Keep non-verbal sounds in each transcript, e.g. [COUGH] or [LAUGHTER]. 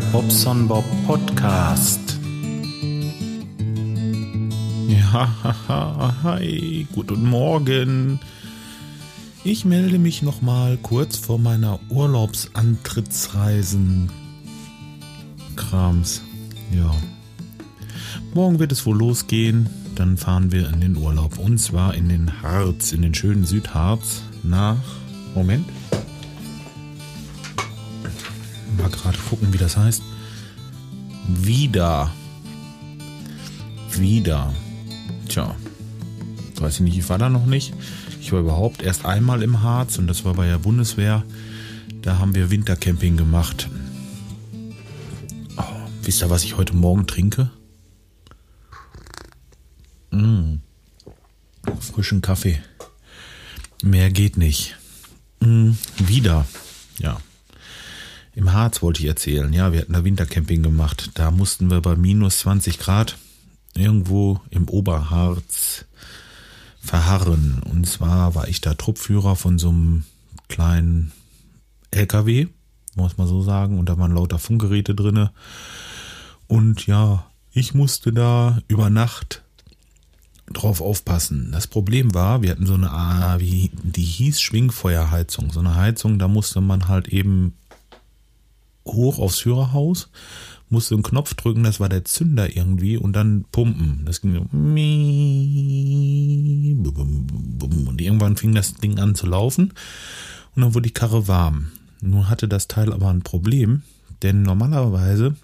Bobson Bob Podcast. Ja, hi, guten Morgen. Ich melde mich nochmal kurz vor meiner Urlaubsantrittsreisen. Krams. Ja. Morgen wird es wohl losgehen. Dann fahren wir in den Urlaub. Und zwar in den Harz, in den schönen Südharz. Nach. Moment. Mal gerade gucken, wie das heißt. Wieder. Wieder. Tja. Weiß ich nicht, ich war da noch nicht. Ich war überhaupt erst einmal im Harz und das war bei der Bundeswehr. Da haben wir Wintercamping gemacht. Oh, wisst ihr, was ich heute Morgen trinke? Mmh. Frischen Kaffee. Mehr geht nicht. Mmh. Wieder. Ja. Im Harz wollte ich erzählen. Ja, wir hatten da Wintercamping gemacht. Da mussten wir bei minus 20 Grad irgendwo im Oberharz verharren. Und zwar war ich da Truppführer von so einem kleinen LKW, muss man so sagen. Und da waren lauter Funkgeräte drinne. Und ja, ich musste da über Nacht drauf aufpassen. Das Problem war, wir hatten so eine, wie die hieß Schwingfeuerheizung. So eine Heizung, da musste man halt eben hoch aufs Führerhaus, musste einen Knopf drücken, das war der Zünder irgendwie und dann pumpen. Das ging so und irgendwann fing das Ding an zu laufen und dann wurde die Karre warm. Nun hatte das Teil aber ein Problem, denn normalerweise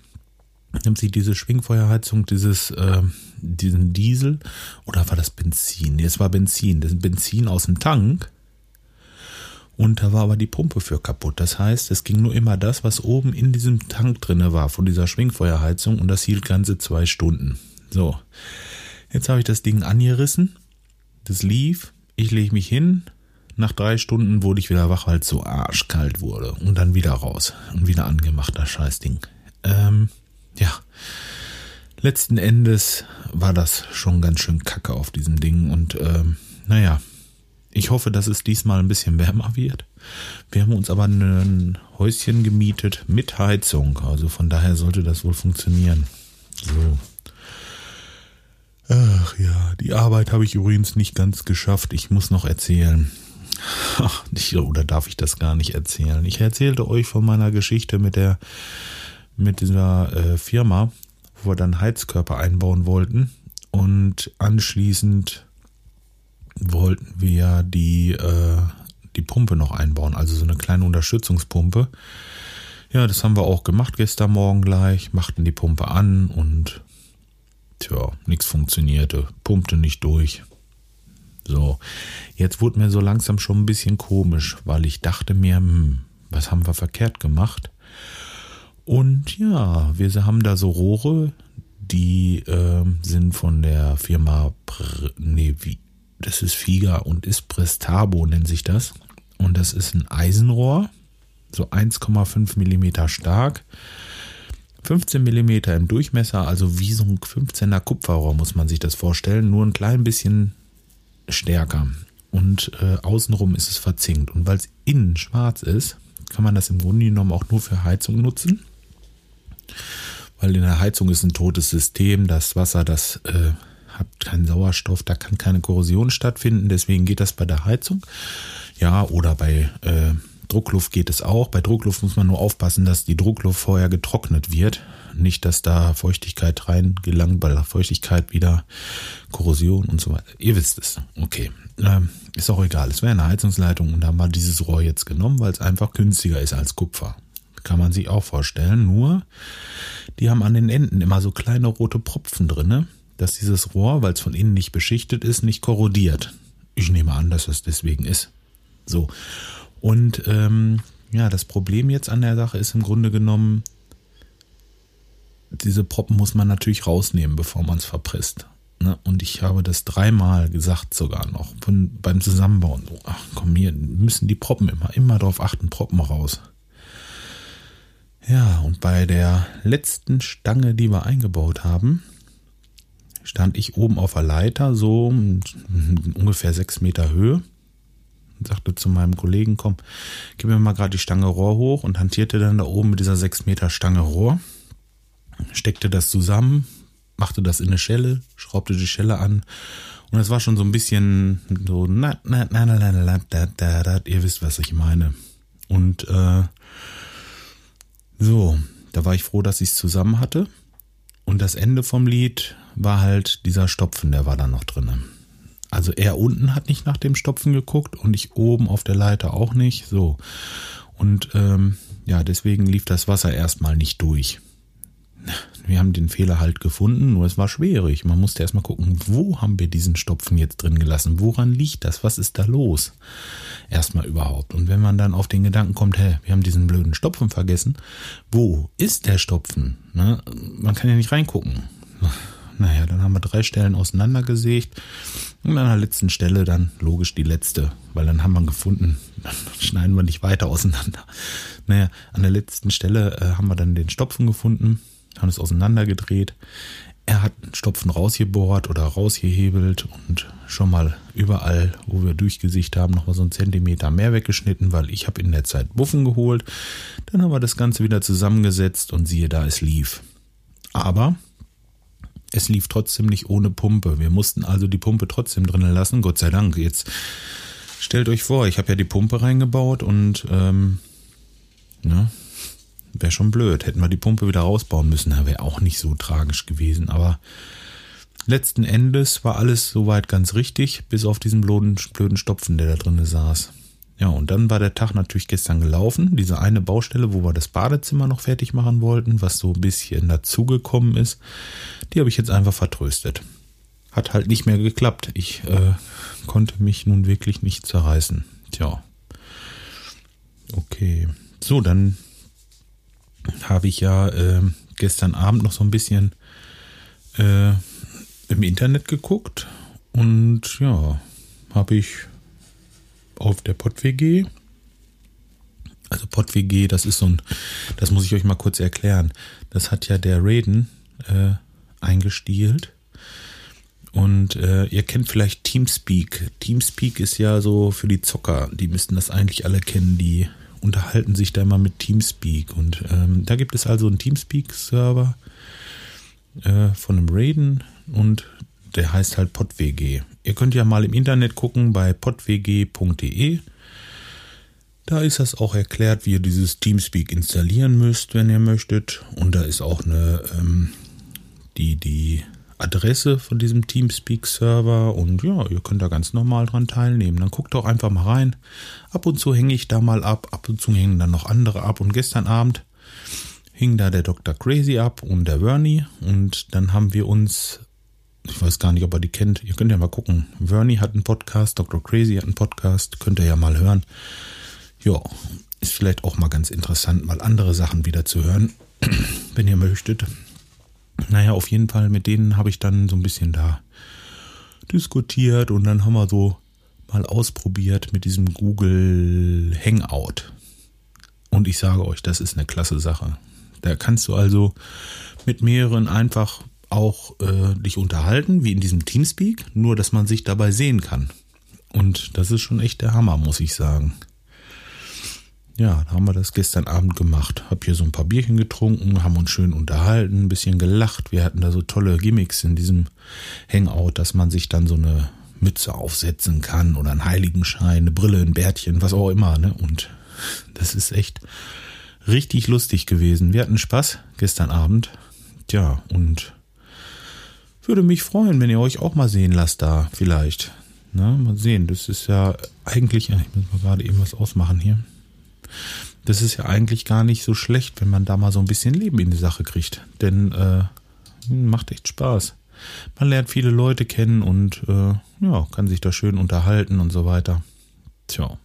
nimmt sich diese Schwingfeuerheizung dieses äh, diesen Diesel oder war das Benzin? Nee, es war Benzin. Das Benzin aus dem Tank. Und da war aber die Pumpe für kaputt. Das heißt, es ging nur immer das, was oben in diesem Tank drinne war, von dieser Schwingfeuerheizung. Und das hielt ganze zwei Stunden. So. Jetzt habe ich das Ding angerissen. Das lief. Ich lege mich hin. Nach drei Stunden wurde ich wieder wach, weil es so arschkalt wurde. Und dann wieder raus. Und wieder angemacht, das Scheißding. Ähm, ja letzten Endes war das schon ganz schön kacke auf diesem Ding und ähm, naja, ich hoffe, dass es diesmal ein bisschen wärmer wird. Wir haben uns aber ein Häuschen gemietet mit Heizung, also von daher sollte das wohl funktionieren. So. Ach ja, die Arbeit habe ich übrigens nicht ganz geschafft. Ich muss noch erzählen. Ach, oder darf ich das gar nicht erzählen? Ich erzählte euch von meiner Geschichte mit der mit dieser äh, Firma, wo wir dann Heizkörper einbauen wollten. Und anschließend wollten wir die, äh, die Pumpe noch einbauen, also so eine kleine Unterstützungspumpe. Ja, das haben wir auch gemacht gestern Morgen gleich, machten die Pumpe an und tja, nichts funktionierte, pumpte nicht durch. So, jetzt wurde mir so langsam schon ein bisschen komisch, weil ich dachte mir, hm, was haben wir verkehrt gemacht? Und ja, wir haben da so Rohre, die äh, sind von der Firma, Pr nee, wie, das ist Figa und ist Prestabo, nennt sich das. Und das ist ein Eisenrohr, so 1,5 Millimeter stark. 15 Millimeter im Durchmesser, also wie so ein 15er Kupferrohr muss man sich das vorstellen, nur ein klein bisschen stärker. Und äh, außenrum ist es verzinkt. Und weil es innen schwarz ist, kann man das im Grunde genommen auch nur für Heizung nutzen weil in der Heizung ist ein totes System. Das Wasser, das äh, hat keinen Sauerstoff, da kann keine Korrosion stattfinden. Deswegen geht das bei der Heizung. Ja, oder bei äh, Druckluft geht es auch. Bei Druckluft muss man nur aufpassen, dass die Druckluft vorher getrocknet wird. Nicht, dass da Feuchtigkeit reingelangt, bei der Feuchtigkeit wieder Korrosion und so weiter. Ihr wisst es. Okay. Ähm, ist auch egal. Es wäre eine Heizungsleitung und da haben wir dieses Rohr jetzt genommen, weil es einfach günstiger ist als Kupfer. Kann man sich auch vorstellen. Nur, die haben an den Enden immer so kleine rote Propfen drinne, dass dieses Rohr, weil es von innen nicht beschichtet ist, nicht korrodiert. Ich nehme an, dass es deswegen ist. So. Und ähm, ja, das Problem jetzt an der Sache ist im Grunde genommen, diese Proppen muss man natürlich rausnehmen, bevor man es verpresst. Ne? Und ich habe das dreimal gesagt sogar noch von, beim Zusammenbauen. So, ach komm, hier müssen die Proppen immer, immer darauf achten, Proppen raus. Ja, und bei der letzten Stange, die wir eingebaut haben, stand ich oben auf der Leiter, so ungefähr sechs Meter Höhe. und sagte zu meinem Kollegen, komm, gib mir mal gerade die Stange Rohr hoch und hantierte dann da oben mit dieser 6 Meter Stange Rohr, steckte das zusammen, machte das in eine Schelle, schraubte die Schelle an und es war schon so ein bisschen so, na, na, na, na, na, na, da, da, da, ihr wisst, was ich meine. Und äh, so, da war ich froh, dass ich es zusammen hatte. Und das Ende vom Lied war halt dieser Stopfen, der war da noch drinne. Also er unten hat nicht nach dem Stopfen geguckt und ich oben auf der Leiter auch nicht. So. Und ähm, ja, deswegen lief das Wasser erstmal nicht durch. Wir haben den Fehler halt gefunden, nur es war schwierig. Man musste erstmal gucken, wo haben wir diesen Stopfen jetzt drin gelassen? Woran liegt das? Was ist da los? Erstmal überhaupt. Und wenn man dann auf den Gedanken kommt, hä, wir haben diesen blöden Stopfen vergessen, wo ist der Stopfen? Ne? Man kann ja nicht reingucken. Naja, dann haben wir drei Stellen auseinandergesägt und an der letzten Stelle dann logisch die letzte, weil dann haben wir gefunden, [LAUGHS] dann schneiden wir nicht weiter auseinander. Naja, an der letzten Stelle äh, haben wir dann den Stopfen gefunden, haben es auseinandergedreht. Er hat einen Stopfen rausgebohrt oder rausgehebelt und schon mal überall, wo wir durchgesicht haben, noch mal so einen Zentimeter mehr weggeschnitten, weil ich habe in der Zeit Buffen geholt. Dann haben wir das Ganze wieder zusammengesetzt und siehe da, es lief. Aber es lief trotzdem nicht ohne Pumpe. Wir mussten also die Pumpe trotzdem drinnen lassen, Gott sei Dank. Jetzt stellt euch vor, ich habe ja die Pumpe reingebaut und ähm, ne, wäre schon blöd. Hätten wir die Pumpe wieder rausbauen müssen, wäre auch nicht so tragisch gewesen. Aber letzten Endes war alles soweit ganz richtig, bis auf diesen blöden, blöden Stopfen, der da drinnen saß. Ja, und dann war der Tag natürlich gestern gelaufen. Diese eine Baustelle, wo wir das Badezimmer noch fertig machen wollten, was so ein bisschen dazugekommen ist, die habe ich jetzt einfach vertröstet. Hat halt nicht mehr geklappt. Ich äh, konnte mich nun wirklich nicht zerreißen. Tja. Okay. So, dann habe ich ja äh, gestern Abend noch so ein bisschen äh, im Internet geguckt und ja, habe ich auf der PodWG. Also PodWG, das ist so ein, das muss ich euch mal kurz erklären. Das hat ja der Raiden äh, eingestielt. Und äh, ihr kennt vielleicht Teamspeak. Teamspeak ist ja so für die Zocker. Die müssten das eigentlich alle kennen. Die unterhalten sich da immer mit Teamspeak. Und ähm, da gibt es also einen Teamspeak-Server äh, von einem Raiden und der heißt halt PodWG. Ihr könnt ja mal im Internet gucken bei podwg.de. Da ist das auch erklärt, wie ihr dieses Teamspeak installieren müsst, wenn ihr möchtet. Und da ist auch eine ähm, die, die Adresse von diesem Teamspeak-Server und ja, ihr könnt da ganz normal dran teilnehmen. Dann guckt doch einfach mal rein. Ab und zu hänge ich da mal ab, ab und zu hängen dann noch andere ab. Und gestern Abend hing da der Dr. Crazy ab und der Vernie und dann haben wir uns ich weiß gar nicht, ob ihr die kennt. Ihr könnt ja mal gucken. Vernie hat einen Podcast, Dr. Crazy hat einen Podcast. Könnt ihr ja mal hören. Ja, ist vielleicht auch mal ganz interessant, mal andere Sachen wieder zu hören, [CLEARS THROAT] wenn ihr möchtet. Naja, auf jeden Fall, mit denen habe ich dann so ein bisschen da diskutiert und dann haben wir so mal ausprobiert mit diesem Google Hangout. Und ich sage euch, das ist eine klasse Sache. Da kannst du also mit mehreren einfach auch äh, dich unterhalten, wie in diesem Teamspeak, nur dass man sich dabei sehen kann. Und das ist schon echt der Hammer, muss ich sagen. Ja, da haben wir das gestern Abend gemacht. Hab hier so ein paar Bierchen getrunken, haben uns schön unterhalten, ein bisschen gelacht. Wir hatten da so tolle Gimmicks in diesem Hangout, dass man sich dann so eine Mütze aufsetzen kann oder einen Heiligenschein, eine Brille, ein Bärtchen, was auch immer. Ne? Und das ist echt richtig lustig gewesen. Wir hatten Spaß gestern Abend. Tja, und würde mich freuen, wenn ihr euch auch mal sehen lasst da, vielleicht. Na, mal sehen, das ist ja eigentlich, ich muss mal gerade eben was ausmachen hier. Das ist ja eigentlich gar nicht so schlecht, wenn man da mal so ein bisschen Leben in die Sache kriegt. Denn äh, macht echt Spaß. Man lernt viele Leute kennen und äh, ja, kann sich da schön unterhalten und so weiter. Tja.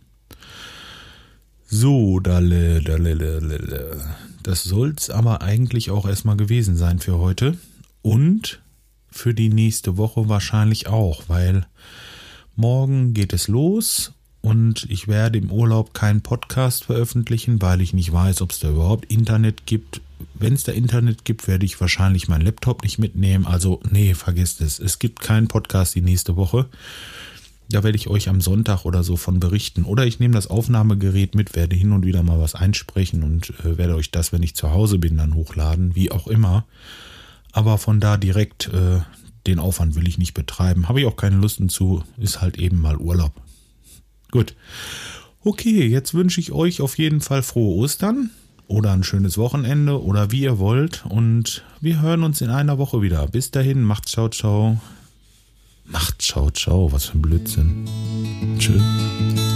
So, dalle, dalle, dalle. Das soll's aber eigentlich auch erstmal gewesen sein für heute. Und für die nächste Woche wahrscheinlich auch, weil morgen geht es los und ich werde im Urlaub keinen Podcast veröffentlichen, weil ich nicht weiß, ob es da überhaupt Internet gibt. Wenn es da Internet gibt, werde ich wahrscheinlich meinen Laptop nicht mitnehmen. Also, nee, vergesst es. Es gibt keinen Podcast die nächste Woche. Da werde ich euch am Sonntag oder so von berichten. Oder ich nehme das Aufnahmegerät mit, werde hin und wieder mal was einsprechen und äh, werde euch das, wenn ich zu Hause bin, dann hochladen, wie auch immer. Aber von da direkt äh, den Aufwand will ich nicht betreiben. Habe ich auch keine Lust zu. Ist halt eben mal Urlaub. Gut. Okay, jetzt wünsche ich euch auf jeden Fall frohe Ostern oder ein schönes Wochenende oder wie ihr wollt. Und wir hören uns in einer Woche wieder. Bis dahin, macht's ciao, ciao. Macht's ciao, ciao. Was für ein Blödsinn. Tschüss.